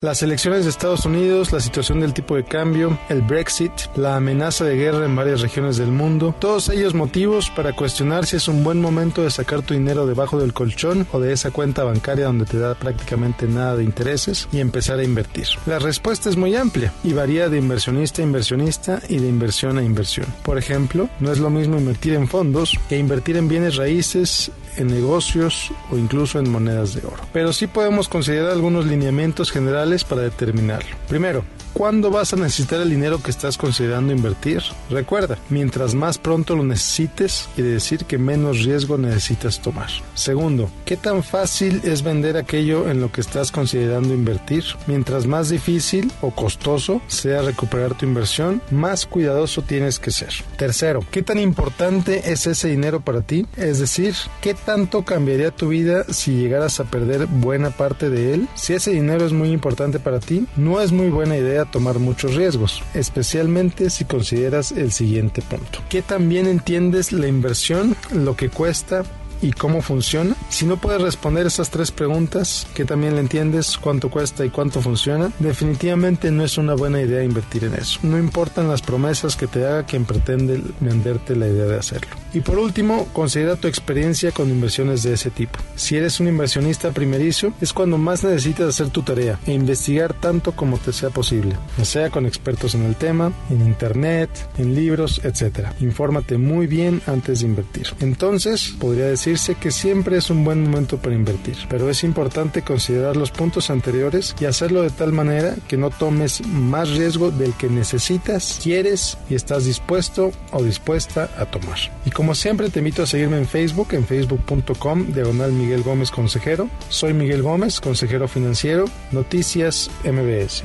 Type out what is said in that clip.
Las elecciones de Estados Unidos, la situación del tipo de cambio, el Brexit, la amenaza de guerra en varias regiones del mundo, todos ellos motivos para cuestionar si es un buen momento de sacar tu dinero debajo del colchón o de esa cuenta bancaria donde te da prácticamente nada de intereses y empezar a invertir. La respuesta es muy amplia y varía de inversionista a inversionista y de inversión a inversión. Por ejemplo, no es lo mismo invertir en fondos que invertir en bienes raíces en negocios o incluso en monedas de oro. Pero sí podemos considerar algunos lineamientos generales para determinarlo. Primero, ¿Cuándo vas a necesitar el dinero que estás considerando invertir? Recuerda, mientras más pronto lo necesites, quiere decir que menos riesgo necesitas tomar. Segundo, ¿qué tan fácil es vender aquello en lo que estás considerando invertir? Mientras más difícil o costoso sea recuperar tu inversión, más cuidadoso tienes que ser. Tercero, ¿qué tan importante es ese dinero para ti? Es decir, ¿qué tanto cambiaría tu vida si llegaras a perder buena parte de él? Si ese dinero es muy importante para ti, no es muy buena idea tomar muchos riesgos, especialmente si consideras el siguiente punto. ¿Qué también entiendes la inversión, lo que cuesta y cómo funciona? Si no puedes responder esas tres preguntas, que también le entiendes cuánto cuesta y cuánto funciona, definitivamente no es una buena idea invertir en eso. No importan las promesas que te haga quien pretende venderte la idea de hacerlo. Y por último, considera tu experiencia con inversiones de ese tipo. Si eres un inversionista primerizo, es cuando más necesitas hacer tu tarea e investigar tanto como te sea posible, ya sea con expertos en el tema, en internet, en libros, etc. Infórmate muy bien antes de invertir. Entonces, podría decirse que siempre es un buen momento para invertir, pero es importante considerar los puntos anteriores y hacerlo de tal manera que no tomes más riesgo del que necesitas, quieres y estás dispuesto o dispuesta a tomar. Como siempre te invito a seguirme en Facebook, en facebook.com, diagonal Miguel Gómez Consejero. Soy Miguel Gómez, consejero financiero, Noticias MBS.